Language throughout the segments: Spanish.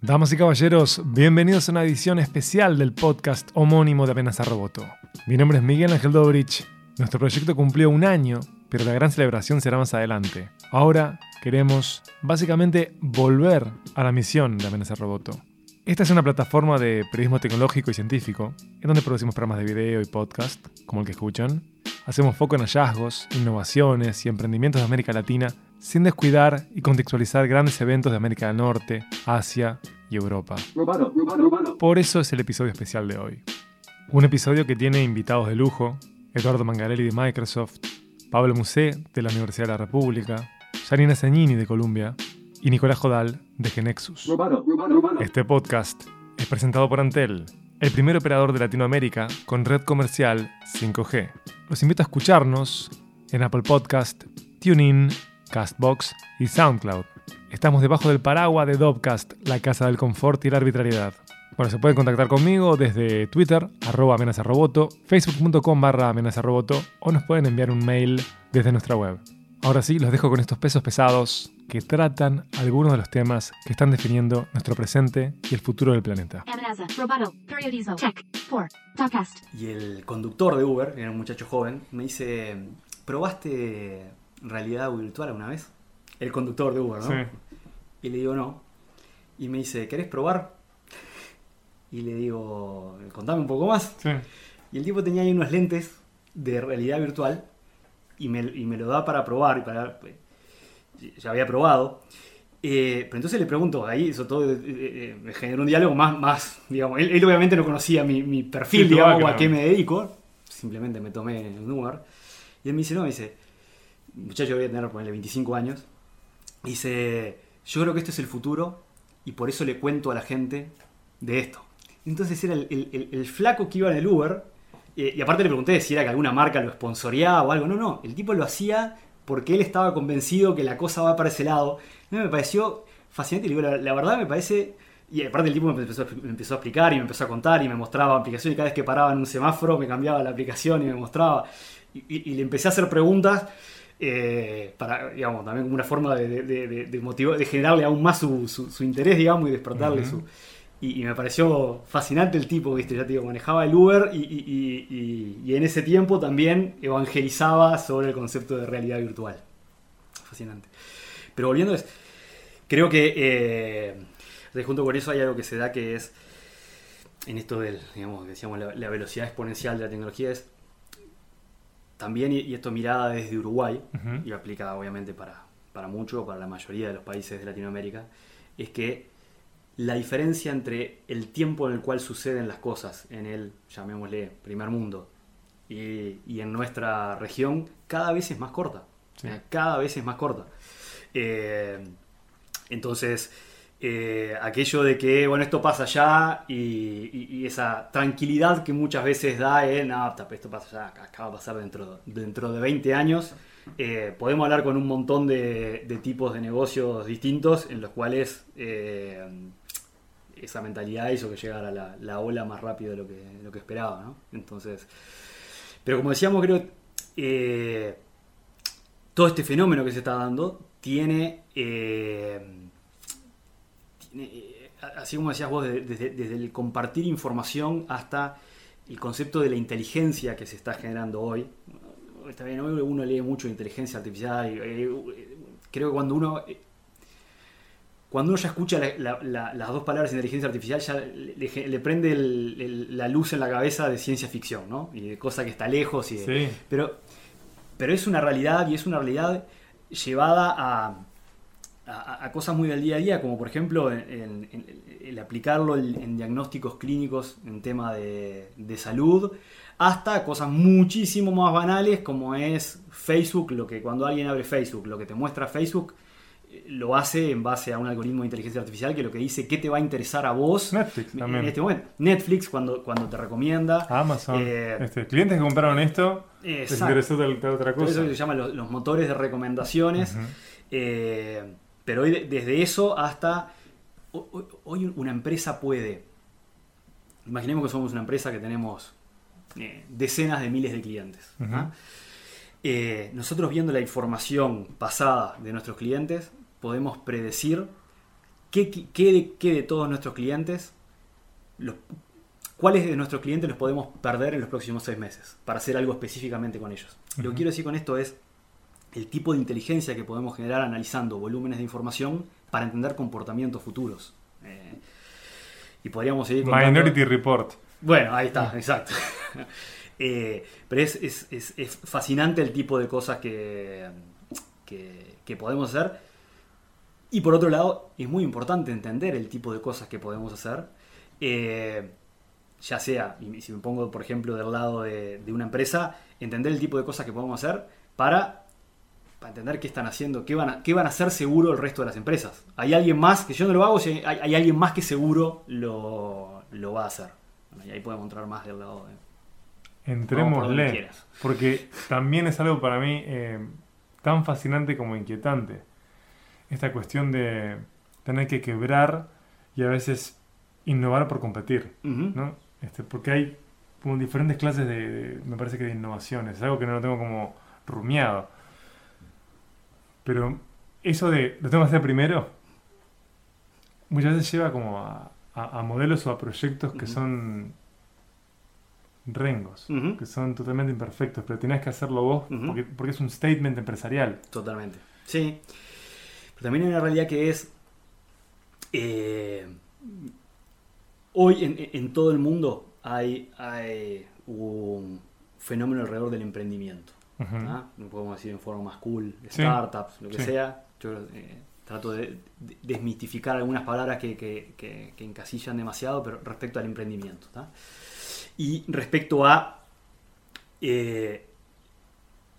Damas y caballeros, bienvenidos a una edición especial del podcast homónimo de Amenaza Roboto. Mi nombre es Miguel Ángel Dobrich. Nuestro proyecto cumplió un año, pero la gran celebración será más adelante. Ahora queremos básicamente volver a la misión de Amenaza Roboto. Esta es una plataforma de periodismo tecnológico y científico, en donde producimos programas de video y podcast, como el que escuchan. Hacemos foco en hallazgos, innovaciones y emprendimientos de América Latina, sin descuidar y contextualizar grandes eventos de América del Norte, Asia y Europa. Por eso es el episodio especial de hoy. Un episodio que tiene invitados de lujo, Eduardo Mangarelli de Microsoft, Pablo Musé de la Universidad de la República, Janina Zagnini de Columbia y Nicolás Jodal de Genexus. Este podcast es presentado por Antel, el primer operador de Latinoamérica con red comercial 5G. Los invito a escucharnos en Apple Podcast, TuneIn, Castbox y SoundCloud. Estamos debajo del paraguas de Dobcast, la casa del confort y la arbitrariedad. Bueno, se pueden contactar conmigo desde Twitter, arroba amenazaroboto, facebook.com barra amenazaroboto o nos pueden enviar un mail desde nuestra web. Ahora sí, los dejo con estos pesos pesados que tratan algunos de los temas que están definiendo nuestro presente y el futuro del planeta. Amenaza, Roboto, Periodizo, Check, 4, Topcast. Y el conductor de Uber, era un muchacho joven, me dice, ¿probaste realidad virtual alguna vez? El conductor de Uber, ¿no? Sí. Y le digo, no. Y me dice, ¿querés probar? Y le digo, contame un poco más. Sí. Y el tipo tenía ahí unos lentes de realidad virtual y me, y me lo da para probar. Y para, ya había probado. Eh, pero entonces le pregunto, ahí eso todo eh, eh, me generó un diálogo más, más digamos, él, él obviamente no conocía mi, mi perfil, Sí, digamos, o a qué me dedico, simplemente me tomé un Uber. Y él me dice, no, me dice, muchacho voy a tener, ponerle 25 años, dice, yo creo que esto es el futuro y por eso le cuento a la gente de esto. Entonces era el, el- el- flaco que iba en el Uber, eh, y aparte le pregunté si era que alguna marca lo sponsoreaba o algo. No, no, el tipo lo hacía porque él estaba convencido que la cosa va para ese lado. Me pareció fascinante. y le digo, la, la verdad me parece. Y aparte el tipo me empezó, me empezó a explicar y me empezó a contar y me mostraba aplicaciones. Y cada vez que paraba en un semáforo me cambiaba la aplicación y me mostraba. Y, y- y le empecé a hacer preguntas. Eh, para, digamos, también como una forma de, de, de- de- motivar- de generarle aún más su, su- su interés, digamos, y despertarle Ujú. su, y, y me pareció fascinante el tipo, ¿viste? Ya te digo, manejaba el Uber y, y- y- en ese tiempo también evangelizaba sobre el concepto de realidad virtual. Fascinante. Pero volviendo, es, creo que eh, junto con eso hay algo que se da que es, en esto del, digamos, decíamos, la, la velocidad exponencial de la tecnología es también, y, esto mirada desde Uruguay, y aplica obviamente para, para mucho, para la mayoría de los países de Latinoamérica, es que la diferencia entre el tiempo en el cual suceden las cosas en el, llamémosle, primer mundo y, y en nuestra región, cada vez es más corta. Sí. Cada vez es más corta. Eh, entonces, eh, aquello de que, bueno, esto pasa ya y, esa tranquilidad que muchas veces da en, no, tap, esto pasa ya, acá va a pasar dentro, dentro de 20 años. Eh, podemos hablar con un montón de, de tipos de negocios distintos en los cuales eh, esa mentalidad hizo que llegara la, la ola más rápido de lo que, de lo que esperaba, ¿no? Entonces, pero como decíamos, creo eh, todo este fenómeno que se está dando tiene, eh, eh, así como decías vos, de- desde, desde el compartir información hasta el concepto de la inteligencia que se está generando hoy. Está bien, hoy uno lee mucho de inteligencia artificial. y, eh, creo que cuando uno eh, cuando uno ya escucha la- la- la- las dos palabras inteligencia artificial, ya le, le- le prende el- el- la luz en la cabeza de ciencia ficción, ¿no? Y de cosa que está lejos. Y de- Sí. pero, pero es una realidad y es una realidad llevada a, a- a cosas muy del día a día, como por ejemplo en, en- en- el aplicarlo en, en diagnósticos clínicos en tema de, de salud, hasta cosas muchísimo más banales como es Facebook, lo que cuando alguien abre Facebook, lo que te muestra Facebook eh, lo hace en base a un algoritmo de inteligencia artificial que lo que dice qué te va a interesar a vos Netflix en también. este momento. Netflix cuando, cuando te recomienda. Amazon. Eh, este, clientes que compraron esto, les interesó otra cosa. eso se llaman los, los motores de recomendaciones. Eh, pero hoy, de- desde eso hasta ho- ho- hoy una empresa puede. Imaginemos que somos una empresa que tenemos eh, decenas de miles de clientes. Ujú. ¿ah? Eh, nosotros viendo la información pasada de nuestros clientes, podemos predecir ¿qué, qué- de, qué de todos nuestros clientes, los- cuáles de nuestros clientes los podemos perder en los próximos seis meses para hacer algo específicamente con ellos? Lo que quiero decir con esto es el tipo de inteligencia que podemos generar analizando volúmenes de información para entender comportamientos futuros. Eh, y podríamos seguir contando- Minority Report. bueno, ahí está, exacto. Eh, pero es, es- es- es fascinante el tipo de cosas que, que, que podemos hacer. Y por otro lado, es muy importante entender el tipo de cosas que podemos hacer. Eh, ya sea, y si me pongo, por ejemplo, del lado de, de una empresa, entender el tipo de cosas que podemos hacer para, para entender qué están haciendo, qué van, a, qué van a hacer seguro el resto de las empresas. Hay alguien más, que yo no lo hago, si hay, hay alguien más que seguro lo, lo va a hacer. Bueno, y ahí podemos entrar más del lado de... Por Entrémosle. Porque también es algo para mí eh, tan fascinante como inquietante. Esta cuestión de tener que quebrar y a veces innovar por competir. ¿no? Este, porque hay como diferentes clases de, de- me parece que de innovaciones. Es algo que no lo tengo como rumiado. Pero eso de lo tengo que hacer primero, muchas veces lleva como a, a- a modelos o a proyectos que son rengos, que son totalmente imperfectos, pero tenés que hacerlo vos porque, porque es un statement empresarial. Totalmente. Sí. Pero también hay una realidad que es. eh, hoy en, en todo el mundo hay, hay un fenómeno alrededor del emprendimiento. Ujú. ¿ah? Podemos decir en forma más cool, Sí. startups, lo que Sí. sea. Yo eh, trato de, de- desmitificar algunas palabras que, que- que- que encasillan demasiado, pero respecto al emprendimiento. ¿tá? Y respecto a eh,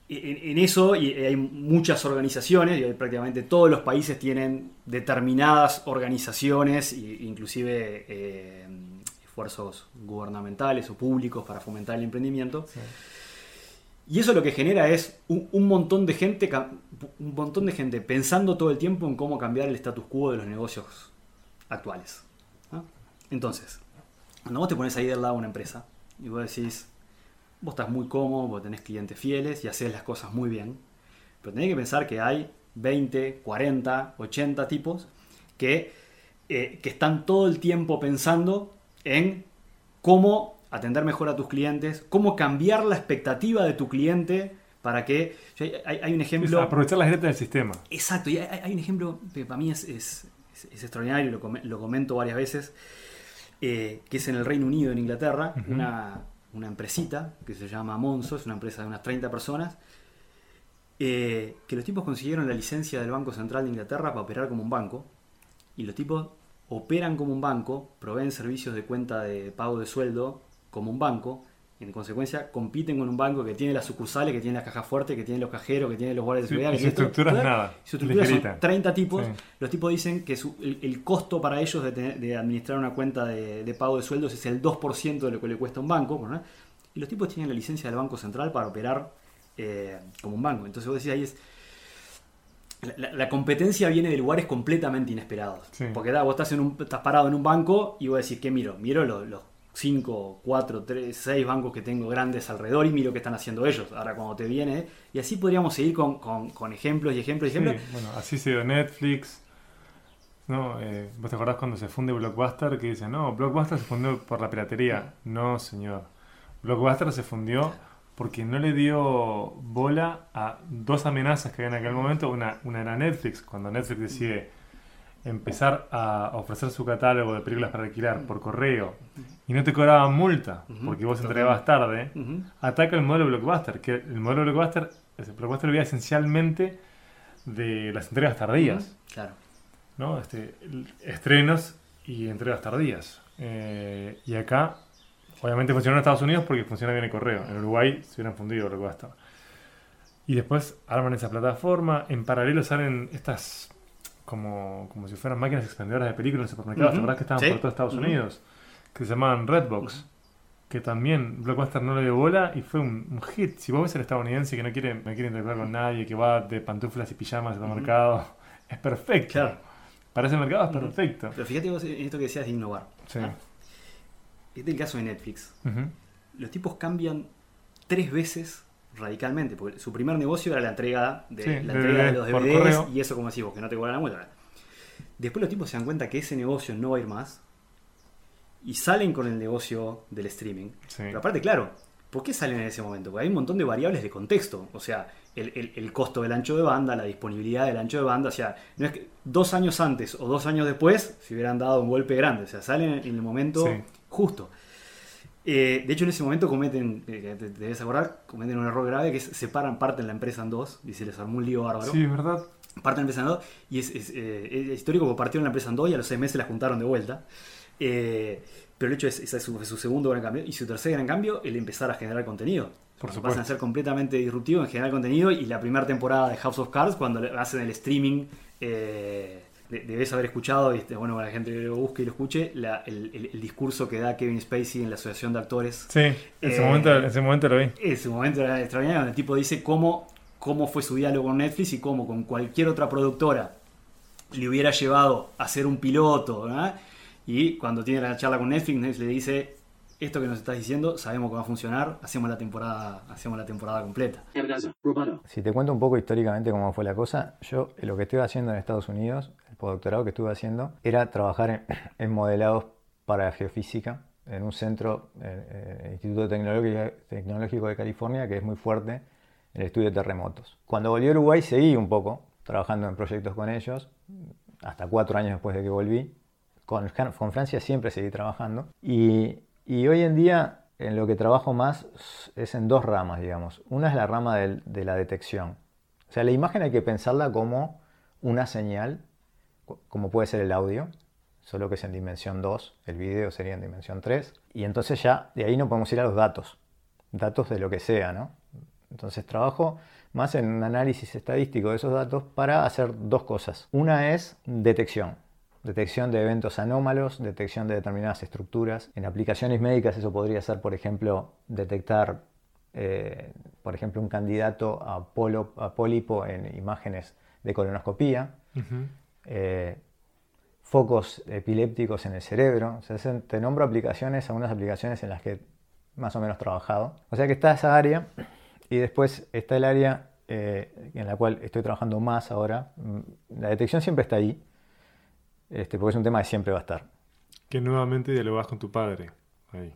en, en eso y hay muchas organizaciones, y prácticamente todos los países tienen determinadas organizaciones, e inclusive eh, esfuerzos gubernamentales o públicos para fomentar el emprendimiento. Sí. Y eso lo que genera es un, montón de gente, un montón de gente pensando todo el tiempo en cómo cambiar el status quo de los negocios actuales. Entonces, cuando vos te pones ahí del lado de una empresa y vos decís, vos estás muy cómodo, vos tenés clientes fieles y haces las cosas muy bien, pero tenés que pensar que hay 20, 40, 80 tipos que, eh, que están todo el tiempo pensando en cómo atender mejor a tus clientes, cómo cambiar la expectativa de tu cliente para que... Hay, hay un Es ejemplo... aprovechar las grietas del sistema. Exacto, y hay, hay un ejemplo que para mí es, es- es- es extraordinario, lo, come- lo comento varias veces, eh, que es en el Reino Unido, en Inglaterra, una, una empresita que se llama Monzo, es una empresa de unas 30 personas, eh, que los tipos consiguieron la licencia del Banco Central de Inglaterra para operar como un banco, y los tipos operan como un banco, proveen servicios de cuenta de pago de sueldo como un banco, y en consecuencia compiten con un banco que tiene las sucursales, que tiene las cajas fuertes, que tiene los cajeros, que tiene los guardias de Sí, seguridad. y que su estructura es nada, Su estructura son ligerita. 30 tipos. Sí. Los tipos dicen que su- el, el costo para ellos de, tener- de administrar una cuenta de, de pago de sueldos es el 2% de lo que le cuesta un banco. ¿no? Y los tipos tienen la licencia del Banco Central para operar eh, como un banco. Entonces vos decís ahí es... La, la- la competencia viene de lugares completamente inesperados. Sí. Porque da, vos estás, en un, estás parado en un banco y vos decís, ¿qué miro? Miro los, los 5, 4, 3, 6 bancos que tengo grandes alrededor y miro qué están haciendo ellos. Ahora cuando te viene... Y así podríamos seguir con, con- con ejemplos y ejemplos y Sí, ejemplos. bueno, así se dio Netflix. ¿no? Eh, ¿Vos te acordás cuando se funde Blockbuster? Que dicen, no, Blockbuster se fundió por la piratería. No, señor. Blockbuster se fundió porque no le dio bola a dos amenazas que había en aquel momento. Una, una era Netflix, cuando Netflix decide empezar a ofrecer su catálogo de películas para alquilar por correo y no te cobraban multa porque vos entregabas tarde, ataca el modelo Blockbuster, que el modelo Blockbuster, el Blockbuster vivía esencialmente de las entregas tardías, Claro. ¿no? Este, estrenos y entregas tardías. Eh, y acá, obviamente funcionó en Estados Unidos porque funciona bien el correo. En Uruguay se hubieran fundido Blockbuster. Y después arman esa plataforma. En paralelo salen estas como, como si fueran máquinas expendedoras de películas en supermercados. ¿Te acordás que estaban Sí. por todo Estados. Unidos? Que se llamaban Redbox. Que también Blockbuster no le dio bola y fue un, un hit. Si vos ves el estadounidense que no quiere, no quiere interactuar con nadie, que va de pantuflas y pijamas al Ujú. mercado, es perfecto. Claro. Para ese mercado es perfecto. Pero fíjate vos en esto que decías de innovar. Sí. Ah, Este es el caso de Netflix. Los tipos cambian tres veces radicalmente. Porque su primer negocio era la entrega de, Sí, la de entrega de DVDs los DVDs y eso como decís vos, que no te cobran la multa. Después los tipos se dan cuenta que ese negocio no va a ir más y salen con el negocio del streaming. Sí. Pero aparte, claro, ¿por qué salen en ese momento? Porque hay un montón de variables de contexto. O sea, el, el- el costo del ancho de banda, la disponibilidad del ancho de banda. O sea, no es que dos años antes o dos años después se hubieran dado un golpe grande. O sea, salen en el momento Sí. justo. Eh, de hecho, en ese momento cometen, eh, te, te debes acordar, cometen un error grave que es separan, parten la empresa en dos y se les armó un lío bárbaro. Sí, ¿verdad? Parten la empresa en dos y es, es, eh, es histórico porque partieron la empresa en dos y a los seis meses la juntaron de vuelta. Eh, pero el hecho es, ese es su, su segundo gran cambio y su tercer gran cambio, el empezar a generar contenido. Por Pasan supuesto. a ser completamente disruptivos en generar contenido y la primera temporada de House of Cards cuando hacen el streaming eh, de- debes haber escuchado y este, bueno para la gente que lo busque y lo escuche la- el, el- el discurso que da Kevin Spacey en la asociación de actores Sí, en ese, Eh, momento, en ese momento lo vi. ese momento era extraordinario donde el tipo dice cómo, cómo fue su diálogo con Netflix y cómo con cualquier otra productora le hubiera llevado a ser un piloto. ¿verdad? Y cuando tiene la charla con Netflix, Netflix le dice, esto que nos estás diciendo, sabemos que va a funcionar, hacemos la temporada, hacemos la temporada completa. Si te cuento un poco históricamente cómo fue la cosa, yo eh, lo que estuve haciendo en Estados Unidos, el postdoctorado que estuve haciendo, era trabajar en, en modelados para geofísica en un centro, eh, eh, Instituto Tecnológico, Tecnológico de California, que es muy fuerte en el estudio de terremotos. Cuando volví a Uruguay seguí un poco trabajando en proyectos con ellos, hasta cuatro años después de que volví. Con, Francia siempre seguí trabajando. Y, y hoy en día en lo que trabajo más es en dos ramas, digamos. Una es la rama de la detección. O sea, la imagen hay que pensarla como una señal, co- como puede ser el audio, solo que es en dimensión 2, el video sería en dimensión 3. Y entonces ya de ahí no podemos ir a los datos, datos de lo que sea, ¿no? Entonces trabajo más en un análisis estadístico de esos datos para hacer dos cosas. Una es detección. Detección de eventos anómalos, detección de determinadas estructuras. En aplicaciones médicas eso podría ser, por ejemplo, detectar, eh, por ejemplo, un candidato a, polo- a pólipo en imágenes de colonoscopía. Eh, focos epilépticos en el cerebro. O sea, se- te nombro aplicaciones, algunas aplicaciones en las que más o menos trabajado. O sea que está esa área y después está el área eh, en la cual estoy trabajando más ahora. Mm, La detección siempre está ahí, este, porque es un tema que siempre va a estar. Que nuevamente dialogás con tu padre. Ahí.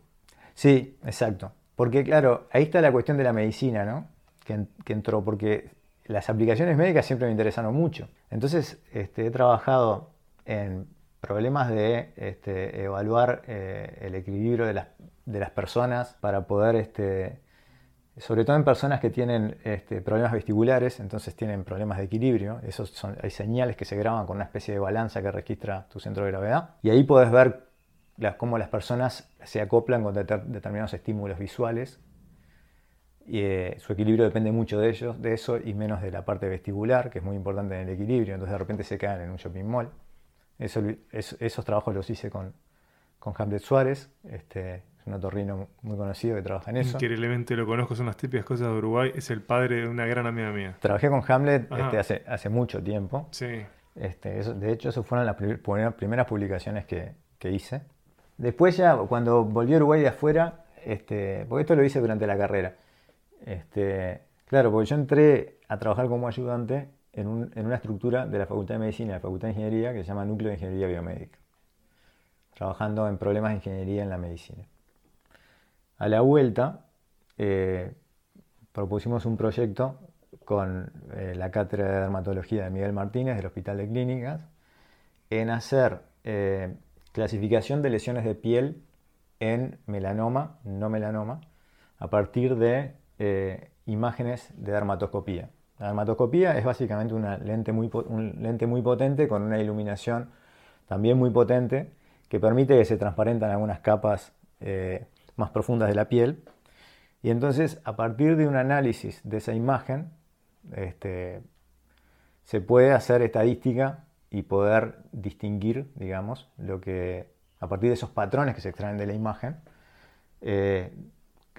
Sí, exacto. Porque claro, ahí está la cuestión de la medicina, ¿no? Que, que entró, porque las aplicaciones médicas siempre me interesaron mucho. Entonces, este, he trabajado en problemas de este, evaluar eh, el equilibrio de las, de las personas para poder, este, sobre todo en personas que tienen este, problemas vestibulares, entonces tienen problemas de equilibrio. Esos son, hay señales que se graban con una especie de balanza que registra tu centro de gravedad. Y ahí puedes ver las- cómo las personas se acoplan con deter- determinados estímulos visuales. Y, eh, su equilibrio depende mucho de ellos, de eso y menos de la parte vestibular, que es muy importante en el equilibrio. Entonces de repente se caen en un shopping mall. Eso es- esos trabajos los hice con, con Hamlet Suárez, este, es un otorrino muy conocido que trabaja en eso. Increíblemente lo conozco, son las típicas cosas de Uruguay. Es el padre de una gran amiga mía. Trabajé con Hamlet este, hace, hace mucho tiempo. Sí. Este, eso- de hecho, esas fueron las pri- primeras- publicaciones que, que hice. Después ya, cuando volví a Uruguay de afuera, este, porque esto lo hice durante la carrera. Este, claro, porque yo entré a trabajar como ayudante en, un- en una estructura de la Facultad de Medicina y la Facultad de Ingeniería que se llama Núcleo de Ingeniería Biomédica, trabajando en problemas de ingeniería en la medicina. A la vuelta, eh, propusimos un proyecto con eh, la Cátedra de Dermatología de Miguel Martínez del Hospital de Clínicas en hacer eh, clasificación de lesiones de piel en melanoma, no melanoma, a partir de imágenes de dermatoscopía. La dermatoscopía es básicamente una lente muy, un lente muy potente con una iluminación también muy potente que permite que se transparentan algunas capas más profundas de la piel. Y entonces, a partir de un análisis de esa imagen, este, se puede hacer estadística y poder distinguir, digamos, lo que, a partir de esos patrones que se extraen de la imagen, eh,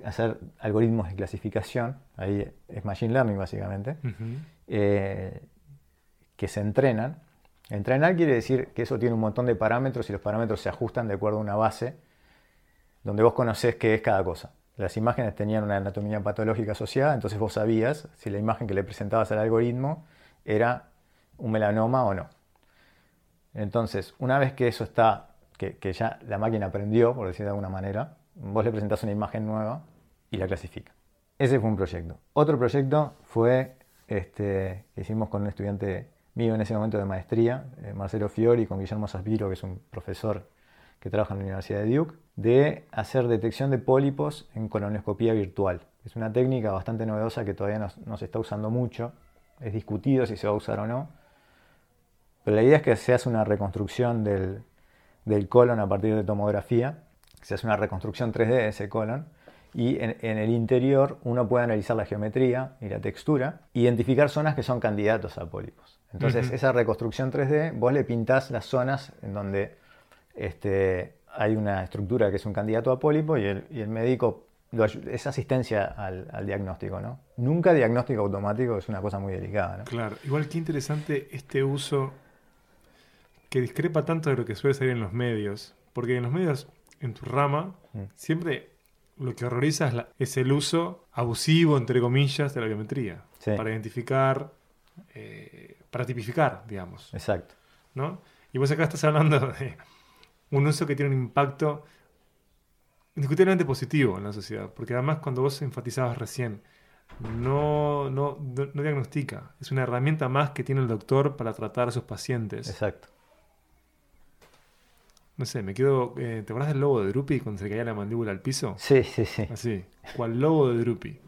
hacer algoritmos de clasificación, ahí es Machine Learning básicamente, eh, que se entrenan. Entrenar quiere decir que eso tiene un montón de parámetros y los parámetros se ajustan de acuerdo a una base donde vos conocés qué es cada cosa. Las imágenes tenían una anatomía patológica asociada, entonces vos sabías si la imagen que le presentabas al algoritmo era un melanoma o no. Entonces, una vez que eso está, que, ya la máquina aprendió, por decir de alguna manera, vos le presentás una imagen nueva y la clasifica. Ese fue un proyecto. Otro proyecto fue este, que hicimos con un estudiante mío en ese momento de maestría, eh, Marcelo Fiori, con Guillermo Saspiro, que es un profesor que trabaja en la Universidad de Duke, de hacer detección de pólipos en colonoscopía virtual. Es una técnica bastante novedosa que todavía no, no se está usando mucho. Es discutido si se va a usar o no. Pero la idea es que se hace una reconstrucción del, del colon a partir de tomografía. Se hace una reconstrucción 3D de ese colon. Y en, en el interior uno puede analizar la geometría y la textura, identificar zonas que son candidatos a pólipos. Entonces, esa reconstrucción 3D, vos le pintás las zonas en donde este, hay una estructura que es un candidato a pólipo y el, y el médico lo es asistencia al, al diagnóstico, ¿no? Nunca diagnóstico automático es una cosa muy delicada, ¿no? Claro, igual que interesante este uso que discrepa tanto de lo que suele salir en los medios, porque en los medios, en tu rama, Mm. siempre lo que horroriza es, la- es el uso abusivo, entre comillas, de la biometría, Sí. para identificar, eh, para tipificar, digamos, Exacto. ¿no? Y vos acá estás hablando de un uso que tiene un impacto indiscutiblemente positivo en la sociedad, porque además cuando vos enfatizabas recién, no, no, no, no diagnostica, es una herramienta más que tiene el doctor para tratar a sus pacientes. Exacto. No sé, me quedo... eh, ¿Te acordás del lobo de Drupi cuando se caía la mandíbula al piso? Sí, sí, sí. Así, ¿cuál lobo de Drupi?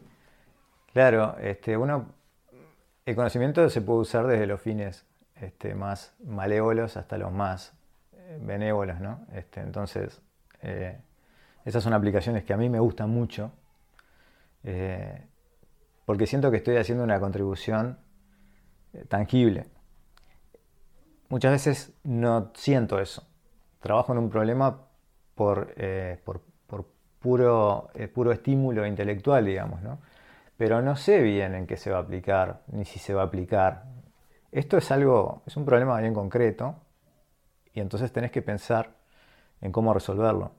Claro, este, uno, el conocimiento se puede usar desde los fines este, más malévolos hasta los más benévolos, ¿no? Este, entonces, eh, esas son aplicaciones que a mí me gustan mucho, eh, porque siento que estoy haciendo una contribución eh, tangible. Muchas veces no siento eso. Trabajo en un problema por, por, puro, puro estímulo intelectual, digamos, ¿no? Pero no sé bien en qué se va a aplicar, ni si se va a aplicar. Esto es algo, es un problema bien concreto, y entonces tenés que pensar en cómo resolverlo.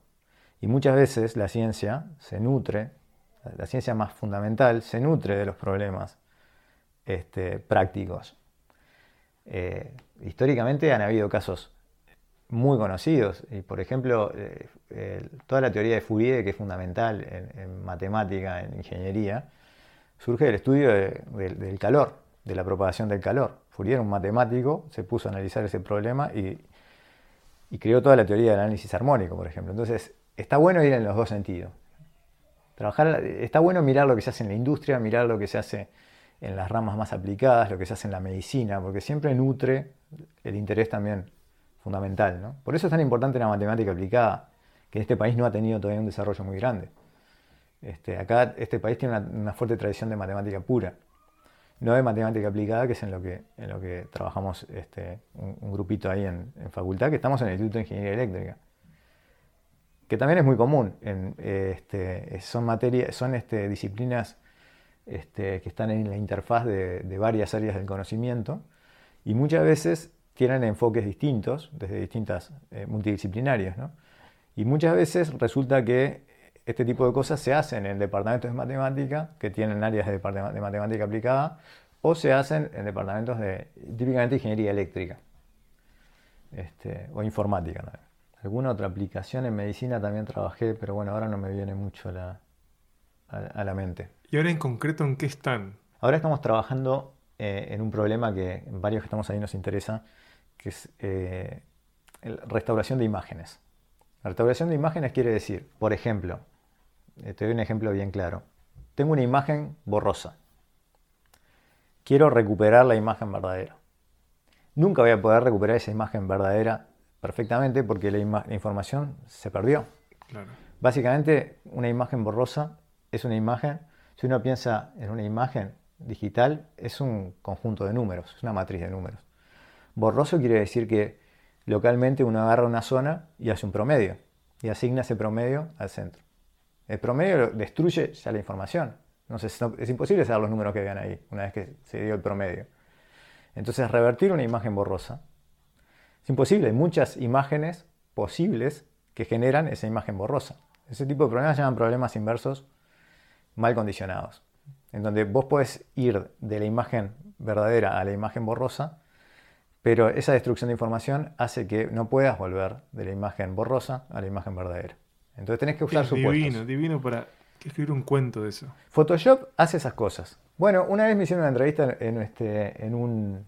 Y muchas veces la ciencia se nutre, la ciencia más fundamental, se nutre de los problemas este, prácticos. Eh, históricamente han habido casos muy conocidos, y por ejemplo, eh, el- toda la teoría de Fourier, que es fundamental en, matemática, en ingeniería, surge del estudio de- del- calor, de la propagación del calor. Fourier un matemático, se puso a analizar ese problema y, y creó toda la teoría del análisis armónico, por ejemplo. Entonces, está bueno ir en los dos sentidos. Trabajar, está bueno mirar lo que se hace en la industria, mirar lo que se hace en las ramas más aplicadas, lo que se hace en la medicina, porque siempre nutre el interés también fundamental. ¿no? Por eso es tan importante la matemática aplicada, que este país no ha tenido todavía un desarrollo muy grande. Este, acá este país tiene una fuerte tradición de matemática pura, no de matemática aplicada, que es en lo que, en lo que trabajamos este, un, un grupito ahí en, en facultad, que estamos en el Instituto de Ingeniería Eléctrica que también es muy común. Este, son materias, son este, disciplinas que están en la interfaz de, varias áreas del conocimiento y muchas veces tienen enfoques distintos, desde distintas eh, multidisciplinarias. ¿no? Y muchas veces resulta que este tipo de cosas se hacen en departamentos de matemática que tienen áreas de, de matemática aplicada o se hacen en departamentos de típicamente ingeniería eléctrica este, o informática. también. Alguna otra aplicación en medicina también trabajé, pero bueno, ahora no me viene mucho la- a, a la mente. Y ahora en concreto, ¿en qué están? Ahora estamos trabajando eh, en un problema que en varios que estamos ahí nos interesa, que es eh, restauración de imágenes. La restauración de imágenes quiere decir, por ejemplo, eh, te doy un ejemplo bien claro. Tengo una imagen borrosa. Quiero recuperar la imagen verdadera. Nunca voy a poder recuperar esa imagen verdadera perfectamente porque la, la información se perdió. Claro. Básicamente, una imagen borrosa es una imagen, si uno piensa en una imagen digital, es un conjunto de números, es una matriz de números. Borroso quiere decir que localmente uno agarra una zona y hace un promedio y asigna ese promedio al centro. El promedio destruye ya la información. Entonces es imposible saber los números que vean ahí una vez que se dio el promedio. Entonces revertir una imagen borrosa es imposible. Hay muchas imágenes posibles que generan esa imagen borrosa. Ese tipo de problemas se llaman problemas inversos mal condicionados, en donde vos podés ir de la imagen verdadera a la imagen borrosa, Pero esa destrucción de información hace que no puedas volver de la imagen borrosa a la imagen verdadera. Entonces tenés que usar Es supuestos. divino, divino para escribir un cuento de eso. Photoshop hace esas cosas. Bueno, una vez me hicieron una entrevista en, este, en, un-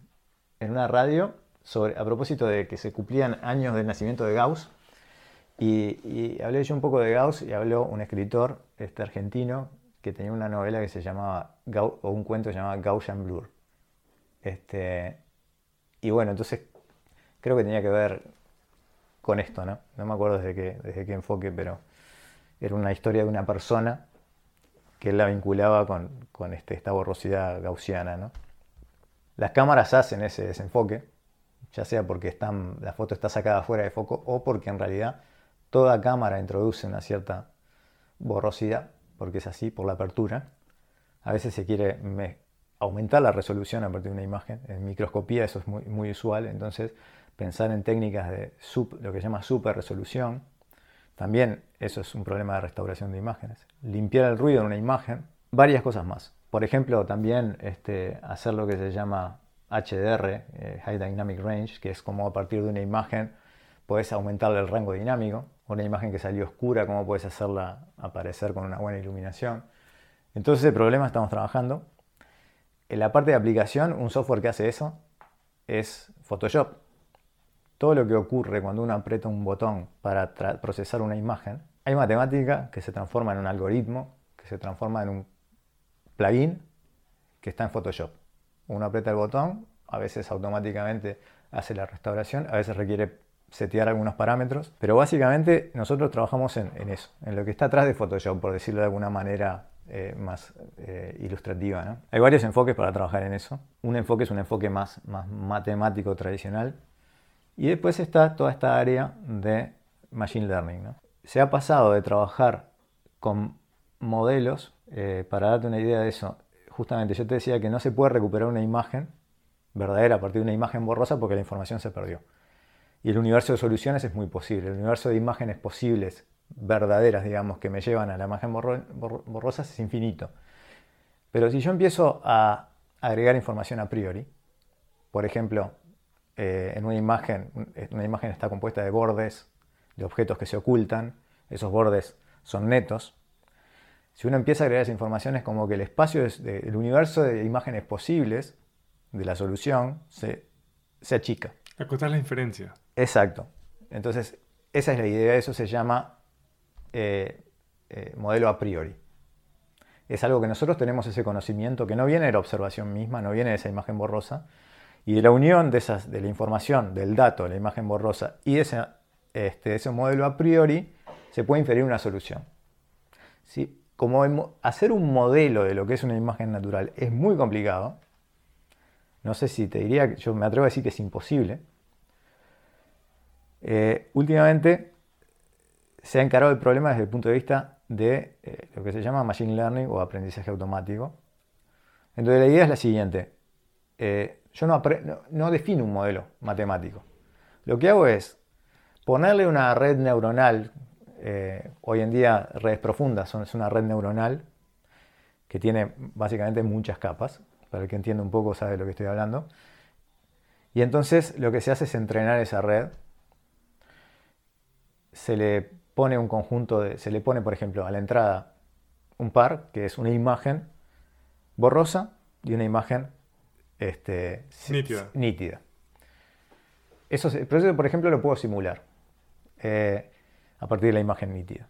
en una radio sobre, a propósito de que se cumplían años del nacimiento de Gauss. Y, y hablé yo un poco de Gauss y habló un escritor este, argentino que tenía una novela que se llamaba, Gau- o un cuento que se llamaba Gaussian Blur. Este, y bueno, entonces creo que tenía que ver con esto, ¿no? No me acuerdo desde qué, desde qué enfoque, pero era una historia de una persona que la vinculaba con, con este, esta borrosidad gaussiana, ¿no? Las cámaras hacen ese desenfoque, ya sea porque están, la foto está sacada fuera de foco o porque en realidad toda cámara introduce una cierta borrosidad, porque es así por la apertura. A veces se quiere me- aumentar la resolución a partir de una imagen. En microscopía eso es muy, muy usual, entonces pensar en técnicas de lo que se llama super resolución, también eso es un problema de restauración de imágenes. Limpiar el ruido en una imagen, varias cosas más. Por ejemplo, también este, hacer lo que se llama HDR, eh, High Dynamic Range, que es como a partir de una imagen puedes aumentarle el rango dinámico. Una imagen que salió oscura, cómo puedes hacerla aparecer con una buena iluminación. Entonces, el problema estamos trabajando. En la parte de aplicación, un software que hace eso es Photoshop todo lo que ocurre cuando uno aprieta un botón para procesar una imagen, hay matemática que se transforma en un algoritmo, que se transforma en un plugin que está en Photoshop. Uno aprieta el botón, a veces automáticamente hace la restauración, a veces requiere setear algunos parámetros, pero básicamente nosotros trabajamos en, eso, en lo que está atrás de Photoshop, por decirlo de alguna manera eh, más eh, ilustrativa. Hay varios enfoques para trabajar en eso. Un enfoque es un enfoque más matemático tradicional, y después está toda esta área de Machine Learning. ¿no? Se ha pasado de trabajar con modelos, eh, para darte una idea de eso, justamente yo te decía que no se puede recuperar una imagen verdadera a partir de una imagen borrosa porque la información se perdió. Y el universo de soluciones es muy posible. El universo de imágenes posibles, verdaderas, digamos, que me llevan a la imagen borro- borro- borrosa es infinito. Pero si yo empiezo a agregar información a priori, por ejemplo, eh, en una imagen, una imagen está compuesta de bordes, de objetos que se ocultan, esos bordes son netos. Si uno empieza a agregar esa información es como que el espacio, es el universo de imágenes posibles de la solución se, se achica. Acotar la inferencia. Exacto. Entonces, esa es la idea, eso se llama eh, eh, modelo a priori. Es algo que nosotros tenemos ese conocimiento que no viene de la observación misma, no viene de esa imagen borrosa, y de la unión de, esas, de la información, del dato, la imagen borrosa y ese, este, ese modelo a priori, se puede inferir una solución. ¿Sí? Como hacer un modelo de lo que es una imagen natural es muy complicado, no sé si te diría, yo me atrevo a decir que es imposible, eh, últimamente se ha encarado el problema desde el punto de vista de eh, lo que se llama Machine Learning o aprendizaje automático. Entonces la idea es la siguiente. Eh, yo no, no- no defino un modelo matemático. Lo que hago es ponerle una red neuronal, eh, hoy en día redes profundas son, es una red neuronal que tiene básicamente muchas capas, para el que entienda un poco sabe de lo que estoy hablando. Y entonces lo que se hace es entrenar esa red se le pone un conjunto de, se le pone, por ejemplo, a la entrada un par, que es una imagen borrosa y una imagen este, Nítida. nítida. Eso, se- pero eso, por ejemplo, lo puedo simular eh, a partir de la imagen nítida.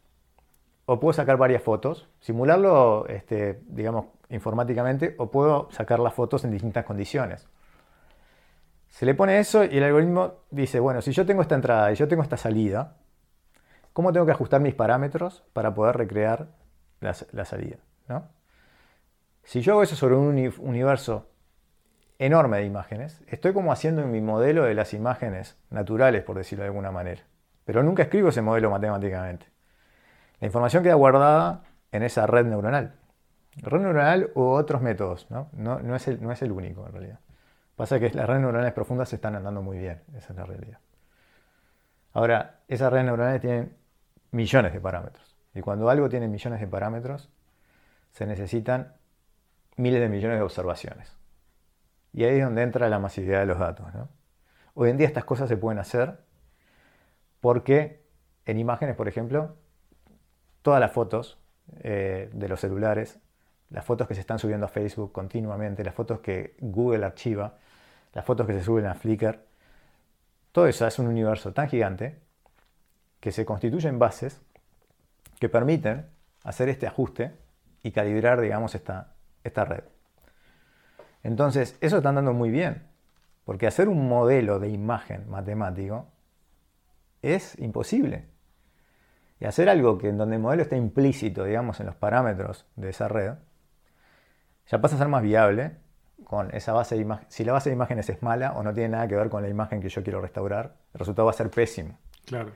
O puedo sacar varias fotos, simularlo, este, digamos, informáticamente, o puedo sacar las fotos en distintas condiciones. Se le pone eso y el algoritmo dice, bueno, si yo tengo esta entrada y yo tengo esta salida, ¿cómo tengo que ajustar mis parámetros para poder recrear la, la salida? ¿no? Si yo hago eso sobre un uni- universo enorme de imágenes, estoy como haciendo mi modelo de las imágenes naturales, por decirlo de alguna manera. Pero nunca escribo ese modelo matemáticamente. La información queda guardada en esa red neuronal. Red neuronal u otros métodos, ¿no? No, no es el, no es el único en realidad. Pasa que las redes neuronales profundas se están andando muy bien, esa es la realidad. Ahora, esas redes neuronales tienen millones de parámetros. Y cuando algo tiene millones de parámetros, se necesitan miles de millones de observaciones. Y ahí es donde entra la masividad de los datos. Hoy en día estas cosas se pueden hacer porque en imágenes, por ejemplo, todas las fotos eh, de los celulares, las fotos que se están subiendo a Facebook continuamente, las fotos que Google archiva, las fotos que se suben a Flickr, todo eso es un universo tan gigante que se constituye en bases que permiten hacer este ajuste y calibrar, digamos, esta, esta red. Entonces, eso está andando muy bien, porque hacer un modelo de imagen matemático es imposible. Y hacer algo que en donde el modelo está implícito, digamos, en los parámetros de esa red, ya pasa a ser más viable con esa base de imagen. Si la base de imágenes es mala o no tiene nada que ver con la imagen que yo quiero restaurar, el resultado va a ser pésimo. Claro.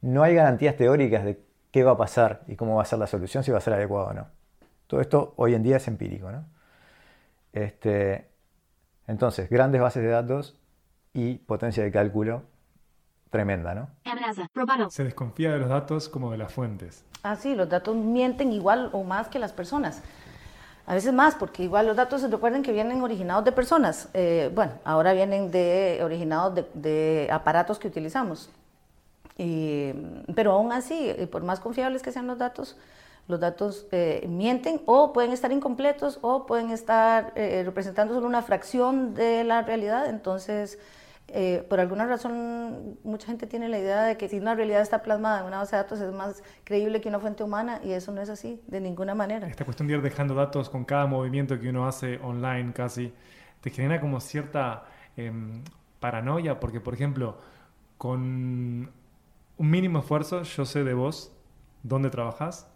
No hay garantías teóricas de qué va a pasar y cómo va a ser la solución, si va a ser adecuado o no. Todo esto hoy en día es empírico. ¿no? Este, entonces, grandes bases de datos y potencia de cálculo tremenda, ¿no? Se desconfía de los datos como de las fuentes. Ah, sí, los datos mienten igual o más que las personas. A veces más, porque igual los datos, recuerden que vienen originados de personas. Eh, bueno, ahora vienen de, originados de, de aparatos que utilizamos. Y, pero aún así, y por más confiables que sean los datos, los datos eh, mienten o pueden estar incompletos o pueden estar eh, representando solo una fracción de la realidad. Entonces, eh, por alguna razón, mucha gente tiene la idea de que si una realidad está plasmada en una base de datos es más creíble que una fuente humana y eso no es así, de ninguna manera. Esta cuestión de ir dejando datos con cada movimiento que uno hace online casi, te genera como cierta em, paranoia, porque por ejemplo, con un mínimo esfuerzo yo sé de vos dónde trabajas,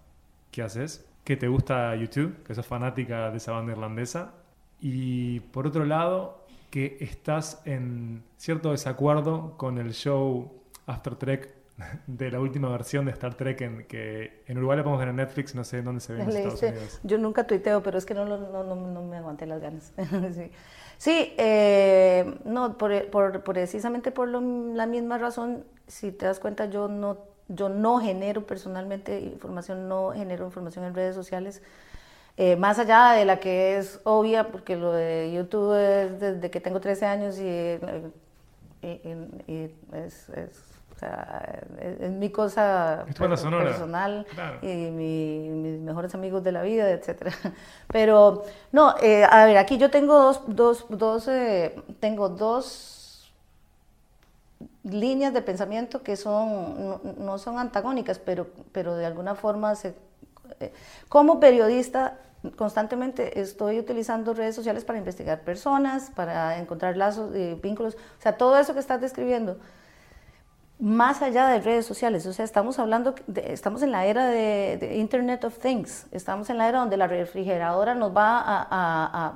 qué haces, que te gusta YouTube, que sos fanática de esa banda irlandesa, y por otro lado, que estás en cierto desacuerdo con el show After Trek de la última versión de Star Trek en, que en Uruguay la podemos ver en Netflix, no sé en dónde se ve en Estados Unidos. Yo nunca tuiteo, pero es que no, no, no, no me aguanté las ganas. sí, Sí, eh, no, por, por- precisamente por lo- la misma razón, si te das cuenta, yo no, yo no genero personalmente información, no genero información en redes sociales. eh, más allá de la que es obvia, porque lo de YouTube es desde que tengo 13 años y, eh, y- y- y es, es- o sea, es- es mi cosa personal Claro. y mi- mis mejores amigos de la vida, etcétera. Pero no, eh, a ver, aquí yo tengo dos, dos, dos eh, tengo dos líneas de pensamiento que son no, no son antagónicas, pero, pero de alguna forma se, eh, como periodista constantemente estoy utilizando redes sociales para investigar personas, para encontrar lazos y vínculos, o sea, todo eso que estás describiendo más allá de redes sociales, o sea, estamos hablando, de- estamos en la era de, Internet of Things, estamos en la era donde la refrigeradora nos va a, a- a-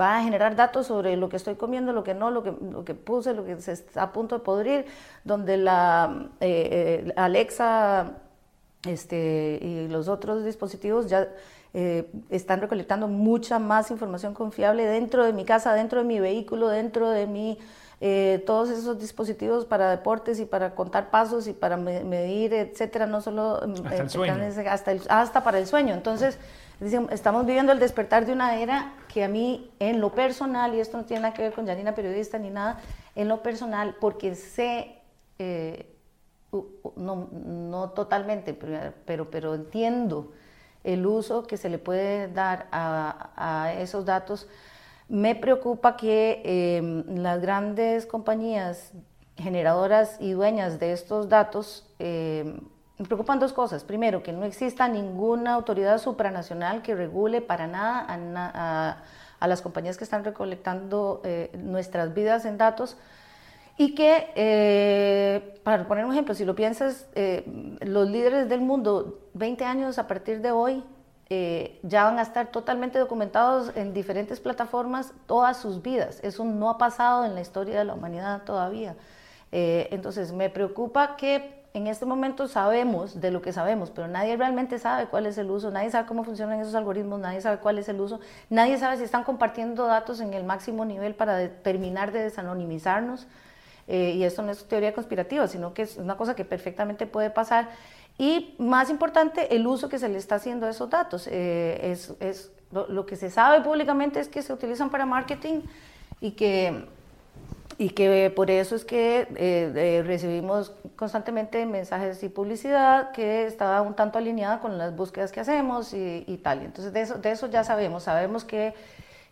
va a generar datos sobre lo que estoy comiendo, lo que no, lo que, lo que puse, lo que se está a punto de podrir, donde la eh, eh, Alexa este, y los otros dispositivos ya eh, están recolectando mucha más información confiable dentro de mi casa, dentro de mi vehículo, dentro de mi, eh, todos esos dispositivos para deportes y para contar pasos y para me- medir, etcétera, no solo mm, Hasta el sueño. hasta, el- hasta para el sueño. Entonces, estamos viviendo el despertar de una era que a mí, en lo personal, y esto no tiene nada que ver con Janina periodista ni nada, en lo personal, porque sé eh, no, no totalmente, pero, pero, pero entiendo el uso que se le puede dar a, a esos datos. Me preocupa que eh, las grandes compañías generadoras y dueñas de estos datos, eh, me preocupan dos cosas. Primero, que no exista ninguna autoridad supranacional que regule para nada a, na- a- a las compañías que están recolectando eh, nuestras vidas en datos. Y que, eh, para poner un ejemplo, si lo piensas, eh, los líderes del mundo, 20 años a partir de hoy, eh, ya van a estar totalmente documentados en diferentes plataformas todas sus vidas. Eso no ha pasado en la historia de la humanidad todavía. Eh, entonces, me preocupa que en este momento sabemos de lo que sabemos, pero nadie realmente sabe cuál es el uso, nadie sabe cómo funcionan esos algoritmos, nadie sabe cuál es el uso, nadie sabe si están compartiendo datos en el máximo nivel para de- terminar de desanonimizarnos. Eh, y esto no es teoría conspirativa, sino que es una cosa que perfectamente puede pasar. Y más importante, el uso que se le está haciendo a esos datos. Eh, es, es- lo, lo que se sabe públicamente es que se utilizan para marketing y que y que por eso es que eh, eh, recibimos constantemente mensajes y publicidad que está un tanto alineada con las búsquedas que hacemos y, y tal. Entonces de eso, de eso ya sabemos, sabemos que,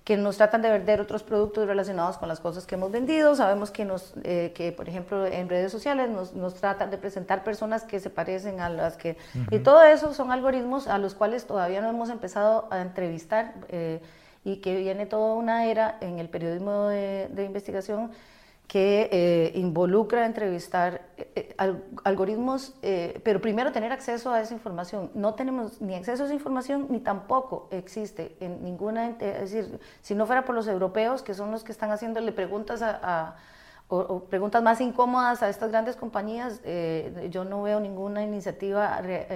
que nos tratan de vender otros productos relacionados con las cosas que hemos vendido, sabemos que, nos, eh, que por ejemplo, en redes sociales nos, nos tratan de presentar personas que se parecen a las que... Y todo eso son algoritmos a los cuales todavía no hemos empezado a entrevistar eh, y que viene toda una era en el periodismo de, de investigación que eh, involucra entrevistar eh, eh, al- algoritmos, eh, pero primero tener acceso a esa información. No tenemos ni acceso a esa información ni tampoco existe en ninguna, es decir, si no fuera por los europeos, que son los que están haciéndole preguntas a, o, preguntas más incómodas a estas grandes compañías, eh, yo no veo ninguna iniciativa re-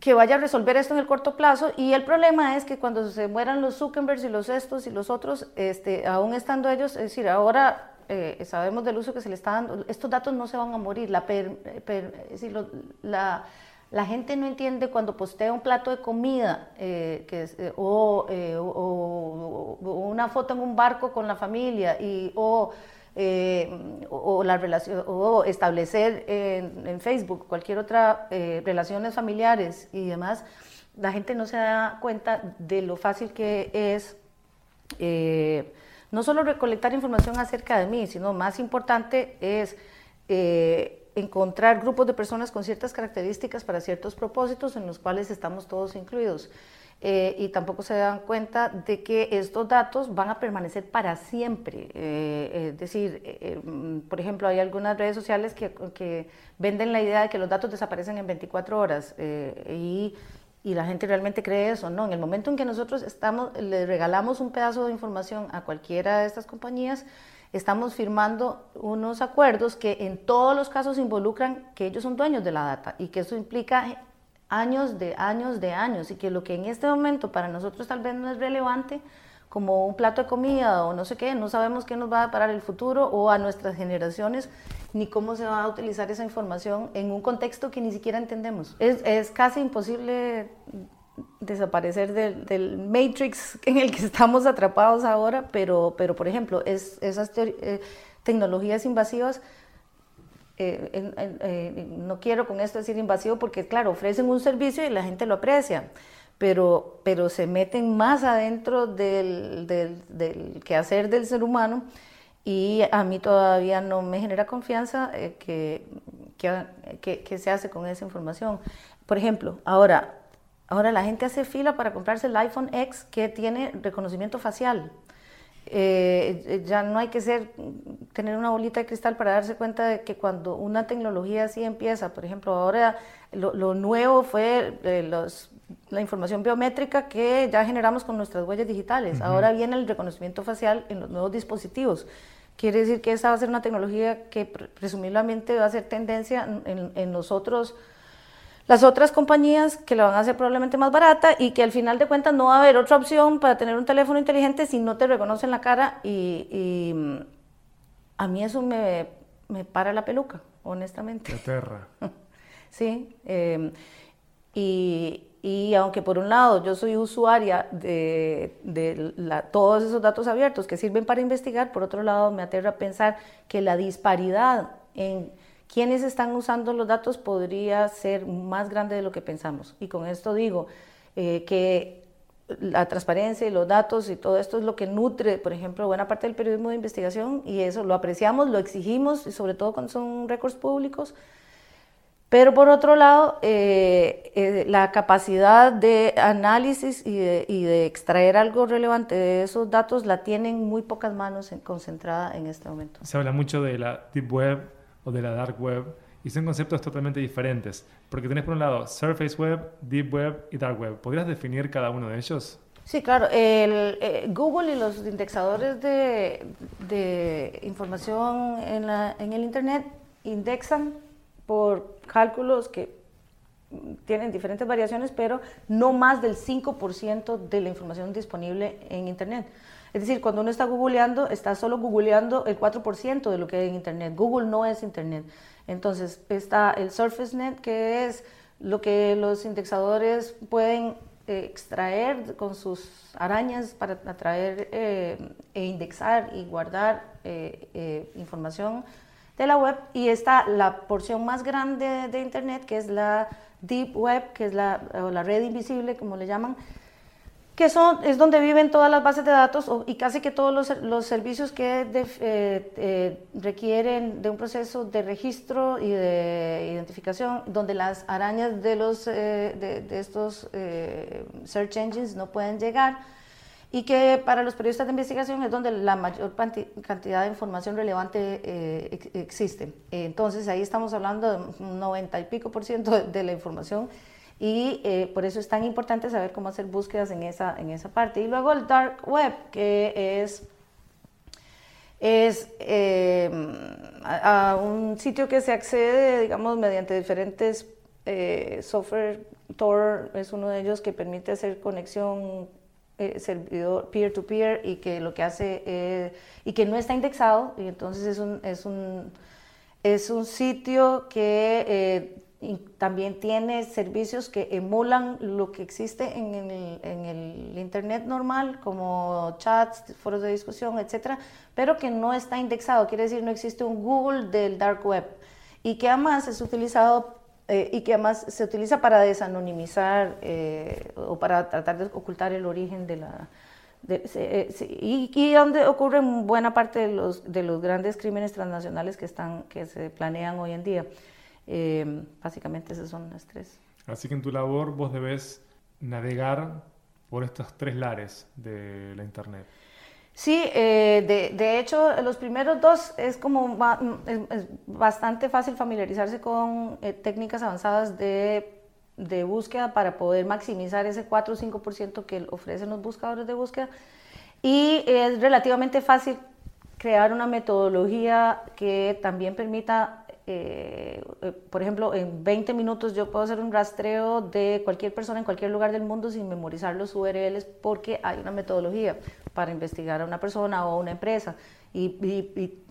que vaya a resolver esto en el corto plazo. Y el problema es que cuando se mueran los Zuckerbergs y los estos y los otros, este, aún estando ellos, es decir, ahora eh, sabemos del uso que se le está dando, estos datos no se van a morir. La, per- per- lo- la, la gente no entiende cuando postea un plato de comida eh, que es, eh, o, eh, o- o- o una foto en un barco con la familia y, o eh, o, o la o establecer en, en Facebook cualquier otra eh, relaciones familiares y demás, la gente no se da cuenta de lo fácil que es eh, no solo recolectar información acerca de mí, sino más importante es eh, encontrar grupos de personas con ciertas características para ciertos propósitos en los cuales estamos todos incluidos. Eh, y tampoco se dan cuenta de que estos datos van a permanecer para siempre. Eh, es decir, eh, eh, mm, por ejemplo, hay algunas redes sociales que, que venden la idea de que los datos desaparecen en 24 horas eh, y, y la gente realmente cree eso. No, en el momento en que nosotros estamos, le regalamos un pedazo de información a cualquiera de estas compañías, estamos firmando unos acuerdos que en todos los casos involucran que ellos son dueños de la data y que eso implica años de años de años y que lo que en este momento para nosotros tal vez no es relevante como un plato de comida o no sé qué, no sabemos qué nos va a parar el futuro o a nuestras generaciones ni cómo se va a utilizar esa información en un contexto que ni siquiera entendemos. Es, es casi imposible desaparecer del, del matrix en el que estamos atrapados ahora, pero, pero por ejemplo, es, esas eh, tecnologías invasivas eh, eh, no quiero con esto decir invasivo porque, claro, ofrecen un servicio y la gente lo aprecia, pero, pero se meten más adentro del, del, del quehacer del ser humano y a mí todavía no me genera confianza eh, que, que, que- que se hace con esa información. Por ejemplo, ahora, ahora la gente hace fila para comprarse el iPhone X que tiene reconocimiento facial. Eh, eh, ya no hay que ser, tener una bolita de cristal para darse cuenta de que cuando una tecnología así empieza, por ejemplo, ahora lo, lo nuevo fue eh, los, la información biométrica que ya generamos con nuestras huellas digitales. Ahora viene el reconocimiento facial en los nuevos dispositivos. Quiere decir que esa va a ser una tecnología que pre- presumiblemente va a ser tendencia en, en- en los otros las otras compañías que la van a hacer probablemente más barata y que al final de cuentas no va a haber otra opción para tener un teléfono inteligente si no te reconocen la cara y, y, mm, a mí eso me, me para la peluca, honestamente. Te aterra. Sí, eh, y, y aunque por un lado yo soy usuaria de, de la- todos esos datos abiertos que sirven para investigar, por otro lado me aterra pensar que la disparidad en quienes están usando los datos podría ser más grande de lo que pensamos. Y con esto digo eh, que la transparencia y los datos y todo esto es lo que nutre, por ejemplo, buena parte del periodismo de investigación y eso lo apreciamos, lo exigimos, y sobre todo cuando son récords públicos. Pero por otro lado, eh, eh, la capacidad de análisis y de, y de extraer algo relevante de esos datos la tienen muy pocas manos en- concentrada en este momento. Se habla mucho de la Deep Web o de la Dark Web y son conceptos totalmente diferentes. Porque tenés por un lado Surface Web, Deep Web y Dark Web. ¿Podrías definir cada uno de ellos? Sí, claro. El, eh, Google y los indexadores de, de información en, la- en el Internet indexan por cálculos que tienen diferentes variaciones, pero no más del 5% de la información disponible en Internet. Es decir, cuando uno está googleando, está solo googleando el 4% de lo que hay en Internet. Google no es Internet. Entonces está el SurfaceNet, que es lo que los indexadores pueden eh, extraer con sus arañas para atraer eh, e indexar y guardar eh, eh, información de la web y está la porción más grande de Internet que es la Deep Web, que es la, o la red invisible, como le llaman, que son, es donde viven todas las bases de datos y casi que todos los, los servicios que def- eh, eh, requieren de un proceso de registro y de identificación, donde las arañas de, los, eh, de, de estos eh, search engines no pueden llegar y que para los periodistas de investigación es donde la mayor cantidad de información relevante eh, ex- existe. Entonces ahí estamos hablando de un 90 y pico por ciento de, de la información y eh, por eso es tan importante saber cómo hacer búsquedas en esa, en esa parte. Y luego el dark web, que es es a un sitio que se accede, digamos, mediante diferentes eh, software. Tor es uno de ellos que permite hacer conexión eh, servidor peer-to-peer y que lo que hace y que no está indexado y entonces es un, es un, es un sitio que y también tiene servicios que emulan lo que existe en el, en el Internet normal, como chats, foros de discusión, etcétera, pero que no está indexado, quiere decir no existe un Google del Dark Web y que además es utilizado eh, y que además se utiliza para desanonimizar eh, o para tratar de ocultar el origen de la... de- eh, y, y donde ocurren buena parte de los, de los grandes crímenes transnacionales que, están, que se planean hoy en día. Eh, básicamente esas son las tres. Así que en tu labor vos debes navegar por estos tres lares de la Internet. Sí, eh, de, de hecho, los primeros dos es como es, es bastante fácil familiarizarse con eh, técnicas avanzadas de, de búsqueda para poder maximizar ese 4 o 5% que ofrecen los buscadores de búsqueda. Y es relativamente fácil crear una metodología que también permita, eh, eh, por ejemplo, en 20 minutos yo puedo hacer un rastreo de cualquier persona en cualquier lugar del mundo sin memorizar los URLs porque hay una metodología para investigar a una persona o a una empresa. Y, y- y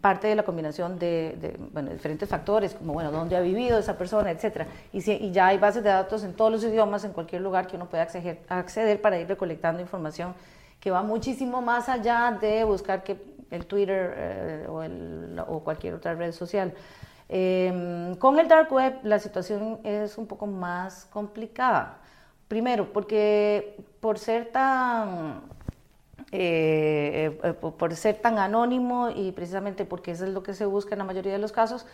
parte de la combinación de, de, bueno, diferentes factores, como bueno, dónde ha vivido esa persona, etcétera. Y, si- y ya hay bases de datos en todos los idiomas, en cualquier lugar que uno pueda acceder, acceder para ir recolectando información que va muchísimo más allá de buscar que el Twitter eh, o, el- o cualquier otra red social. Eh, con el dark web la situación es un poco más complicada. Primero, porque por ser tan eh, eh, por- por ser tan anónimo y precisamente porque eso es lo que se busca en la mayoría de los casos,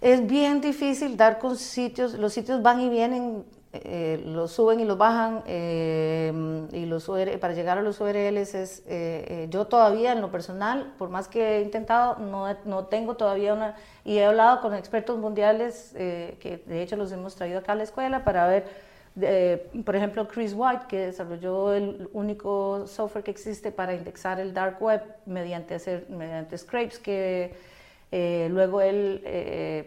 es bien difícil dar con sitios, los sitios van y vienen, eh, los suben y los bajan, eh, y los URL para llegar a los URLs es, eh, eh, yo todavía en lo personal, por más que he intentado, no, no tengo todavía una, y he hablado con expertos mundiales, eh, que de hecho los hemos traído acá a la escuela para ver, por ejemplo, Chris White, que desarrolló el único software que existe para indexar el dark web mediante, hacer, mediante scrapes, que luego él,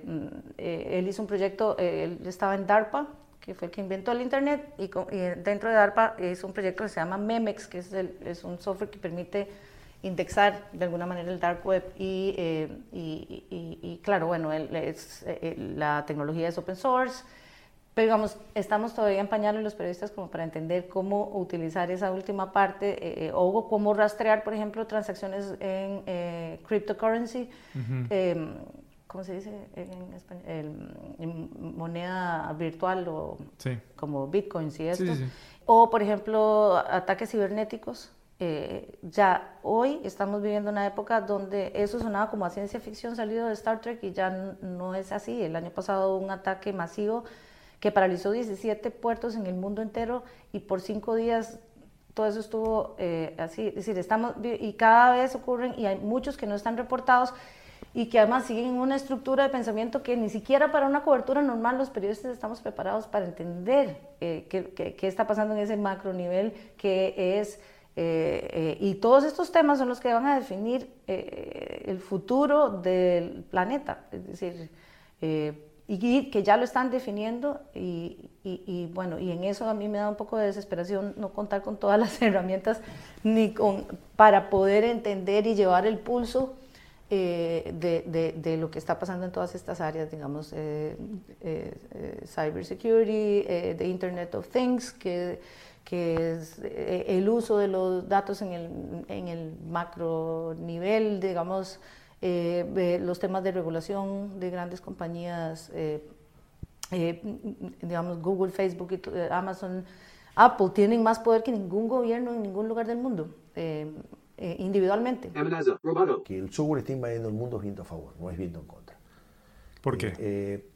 mm, él hizo un proyecto, él estaba en DARPA, que fue el que inventó el Internet, y, dentro de DARPA hizo un proyecto que se llama Memex, que es, el- es un software que permite indexar de alguna manera el dark web y, eh, y- y- y claro, bueno, es, eh, la tecnología es open source, pero digamos, estamos todavía en pañales los periodistas como para entender cómo utilizar esa última parte eh, o cómo rastrear, por ejemplo, transacciones en eh, cryptocurrency, ¿cómo se dice en español? El- en moneda virtual o Sí. como bitcoins y esto. sí, sí. O, por ejemplo, ataques cibernéticos. Eh, ya hoy estamos viviendo una época donde eso sonaba como a ciencia ficción salido de Star Trek y ya no es así. El año pasado un ataque masivo que paralizó 17 puertos en el mundo entero y por cinco días todo eso estuvo eh, así. Es decir, estamos, y cada vez ocurren y hay muchos que no están reportados y que además siguen una estructura de pensamiento que ni siquiera para una cobertura normal los periodistas estamos preparados para entender eh, qué, qué- qué está pasando en ese macro nivel que es... eh, eh, y todos estos temas son los que van a definir eh, el futuro del planeta. Es decir, eh, y que ya lo están definiendo y, y- y, bueno, y en eso a mí me da un poco de desesperación no contar con todas las herramientas ni con, para poder entender y llevar el pulso eh, de, de- de lo que está pasando en todas estas áreas, digamos, eh, eh, eh, cybersecurity, eh, the Internet of Things, que, que es eh, el uso de los datos en el, en el macro nivel, digamos, eh, eh, los temas de regulación de grandes compañías, eh, eh, digamos, Google, Facebook, eh, Amazon, Apple tienen más poder que ningún gobierno en ningún lugar del mundo, eh, eh, individualmente. Amenaza. Que el software está invadiendo el mundo es viento a favor, no es viento en contra. ¿Por qué? Eh,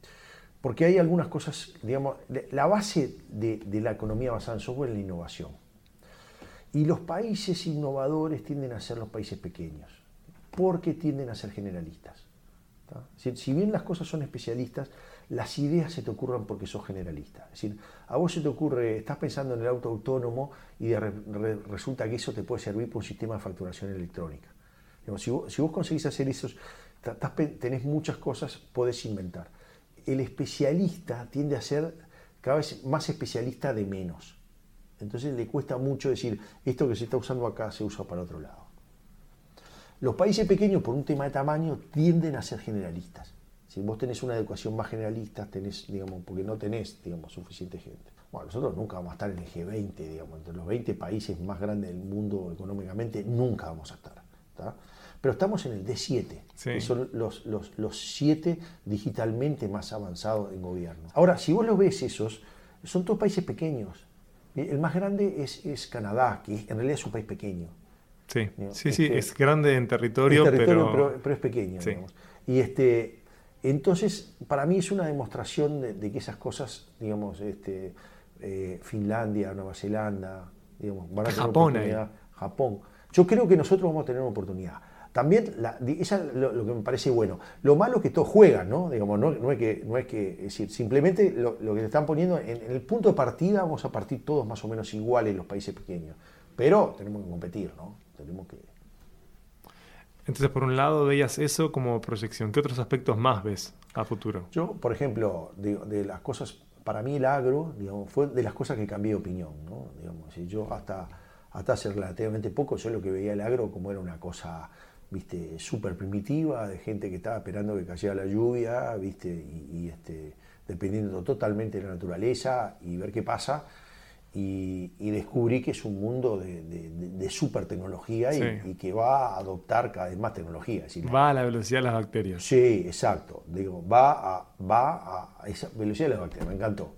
porque hay algunas cosas, digamos, la base de, de la economía basada en software es la innovación. Y los países innovadores tienden a ser los países pequeños, porque tienden a ser generalistas. Si, si bien las cosas son especialistas, las ideas se te ocurran porque sos generalista. Es decir, a vos se te ocurre, estás pensando en el auto autónomo y resulta que eso te puede servir para un sistema de facturación electrónica. Si, vos, si vos conseguís hacer eso, tenés muchas cosas, podés inventar. El especialista tiende a ser cada vez más especialista de menos. Entonces le cuesta mucho decir, esto que se está usando acá se usa para otro lado. Los países pequeños, por un tema de tamaño, tienden a ser generalistas. Si vos tenés una educación más generalista, tenés, digamos, porque no tenés, digamos, suficiente gente. Bueno, nosotros nunca vamos a estar en el G20, digamos, entre los 20 países más grandes del mundo económicamente, nunca vamos a estar. ¿tá? Pero estamos en el D7, Sí. que son los, los, los siete digitalmente más avanzados en gobierno. Ahora, si vos lo ves esos, son todos países pequeños. El más grande es, es Canadá, que en realidad es un país pequeño. Sí, sí, sí, este- es grande en territorio, territorio, pero... pero, pero es pequeño. Sí. digamos. Y este, entonces, para mí es una demostración de, de que esas cosas, digamos, este, eh, Finlandia, Nueva Zelanda, digamos, van a tener Japón. Japón. Yo creo que nosotros vamos a tener una oportunidad. También, la, esa es lo, lo que me parece bueno. Lo malo es que todos juegan, ¿no? Digamos, no, no es que, no es que, es decir, simplemente lo, lo que te están poniendo, en, en el punto de partida vamos a partir todos más o menos iguales los países pequeños. Pero tenemos que competir, ¿no? Tenemos que... Entonces, por un lado, veías eso como proyección. ¿Qué otros aspectos más ves a futuro? Yo, por ejemplo, de, las cosas, para mí el agro, digamos, fue de las cosas que cambié de opinión, ¿no? Digamos, yo hasta, hasta hace relativamente poco, yo lo que veía el agro como era una cosa, viste, súper primitiva, de gente que estaba esperando que cayera la lluvia, viste, y, y, este, dependiendo totalmente de la naturaleza y ver qué pasa. Y, y descubrí que es un mundo de, de, super tecnología y, Sí. y que va a adoptar cada vez más tecnología. Es decir, Va a la velocidad de las bacterias. Sí, exacto. Digo, va a, va a esa velocidad de la bacteria, me encantó.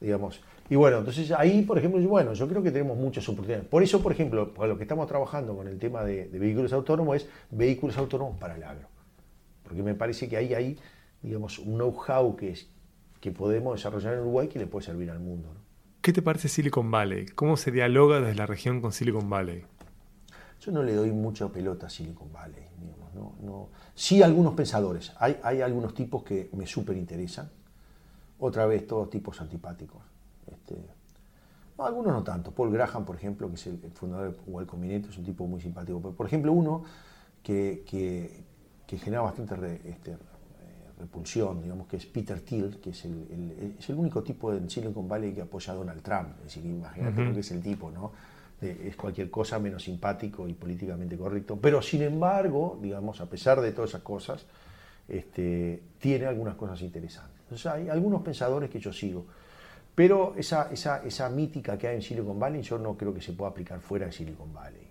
Digamos. Y bueno, entonces ahí, por ejemplo, yo- bueno, yo creo que tenemos muchas oportunidades. Por eso, por ejemplo, lo que estamos trabajando con el tema de, de vehículos autónomos es vehículos autónomos para el agro. Porque me parece que ahí hay, digamos, un know-how que, es, que podemos desarrollar en Uruguay que le puede servir al mundo. ¿no? ¿Qué te parece Silicon Valley? ¿Cómo se dialoga desde la región con Silicon Valley? Yo no le doy mucha pelota a Silicon Valley. digamos, no, no. Sí, algunos pensadores. Hay, hay algunos tipos que me súper interesan. Otra vez, todos tipos antipáticos. Este, no, algunos no tanto. Paul Graham, por ejemplo, que es el, el fundador de Combinator, es un tipo muy simpático. Pero, por ejemplo, uno que, que, genera bastante este, repulsión, digamos, que es Peter Thiel, que es el, el- es el único tipo en Silicon Valley que apoya a Donald Trump. Es decir, imagínate lo que es el tipo, ¿no? De- es cualquier cosa menos simpático y políticamente correcto. Pero, sin embargo, digamos, a pesar de todas esas cosas, este, tiene algunas cosas interesantes. Entonces, hay algunos pensadores que yo sigo. Pero esa, esa, esa mítica que hay en Silicon Valley, yo no creo que se pueda aplicar fuera de Silicon Valley.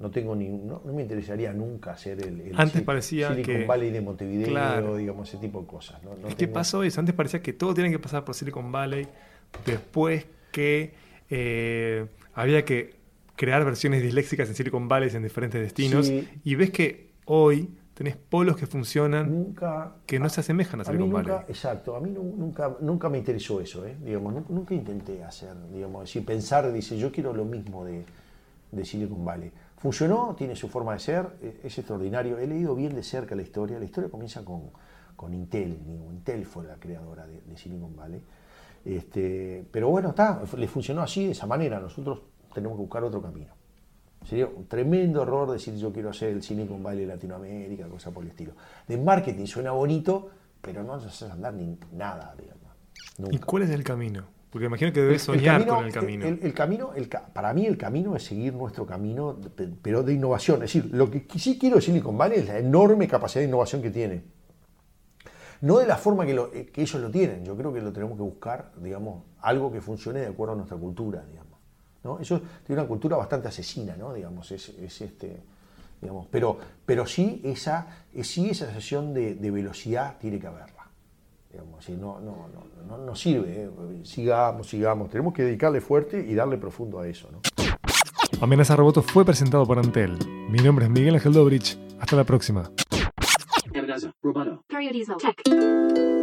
No, tengo ni, no, no me interesaría nunca hacer el, el Antes parecía Silicon que- Valley de Montevideo, Claro. digamos, ese tipo de cosas. ¿no? No ¿Qué tengo- pasó eso? Antes parecía que todo tiene que pasar por Silicon Valley, después que eh, había que crear versiones disléxicas en Silicon Valley en diferentes destinos, Sí. y ves que hoy tenés polos que funcionan Nunca, que no se asemejan a A Silicon nunca, Valley. exacto, a mí nu- nunca, nunca me interesó eso, ¿eh? digamos, nu- nunca, intenté hacer, digamos, decir, pensar, dice, yo quiero lo mismo de, de Silicon Valley. Funcionó, tiene su forma de ser, e- es extraordinario. He leído bien de cerca la historia. La historia comienza con, con Intel, Intel fue la creadora de, de Silicon Valley. Este, pero bueno, está, le funcionó así, de esa manera. Nosotros tenemos que buscar otro camino. Sería un tremendo error decir yo quiero hacer el Silicon Valley de Latinoamérica, cosa por el estilo. De marketing suena bonito, pero no haces andar ni nada, digamos. ¿Y Nunca. cuál es el camino? Porque imagino que debes soñar con el camino. El, el camino el ca- para mí el camino es seguir nuestro camino, pe- pero de innovación. Es decir, lo que sí quiero de Silicon Valley es la enorme capacidad de innovación que tiene. No de la forma que, lo- eh, que ellos lo tienen. Yo creo que lo tenemos que buscar, digamos, algo que funcione de acuerdo a nuestra cultura, digamos. ¿no? Ellos tienen una cultura bastante asesina, ¿no? Digamos, es, es este, digamos, pero, pero sí esa, sí esa sesión de, de velocidad tiene que haberla. Digamos, no, no, no, no, no sirve, ¿eh? sigamos, sigamos. Tenemos que dedicarle fuerte y darle profundo a eso. ¿no? Amenaza Roboto fue presentado por Antel. Mi nombre es Miguel Ángel Dobrich. Hasta la próxima. Amenaza. Roboto. Periodizo. Tech.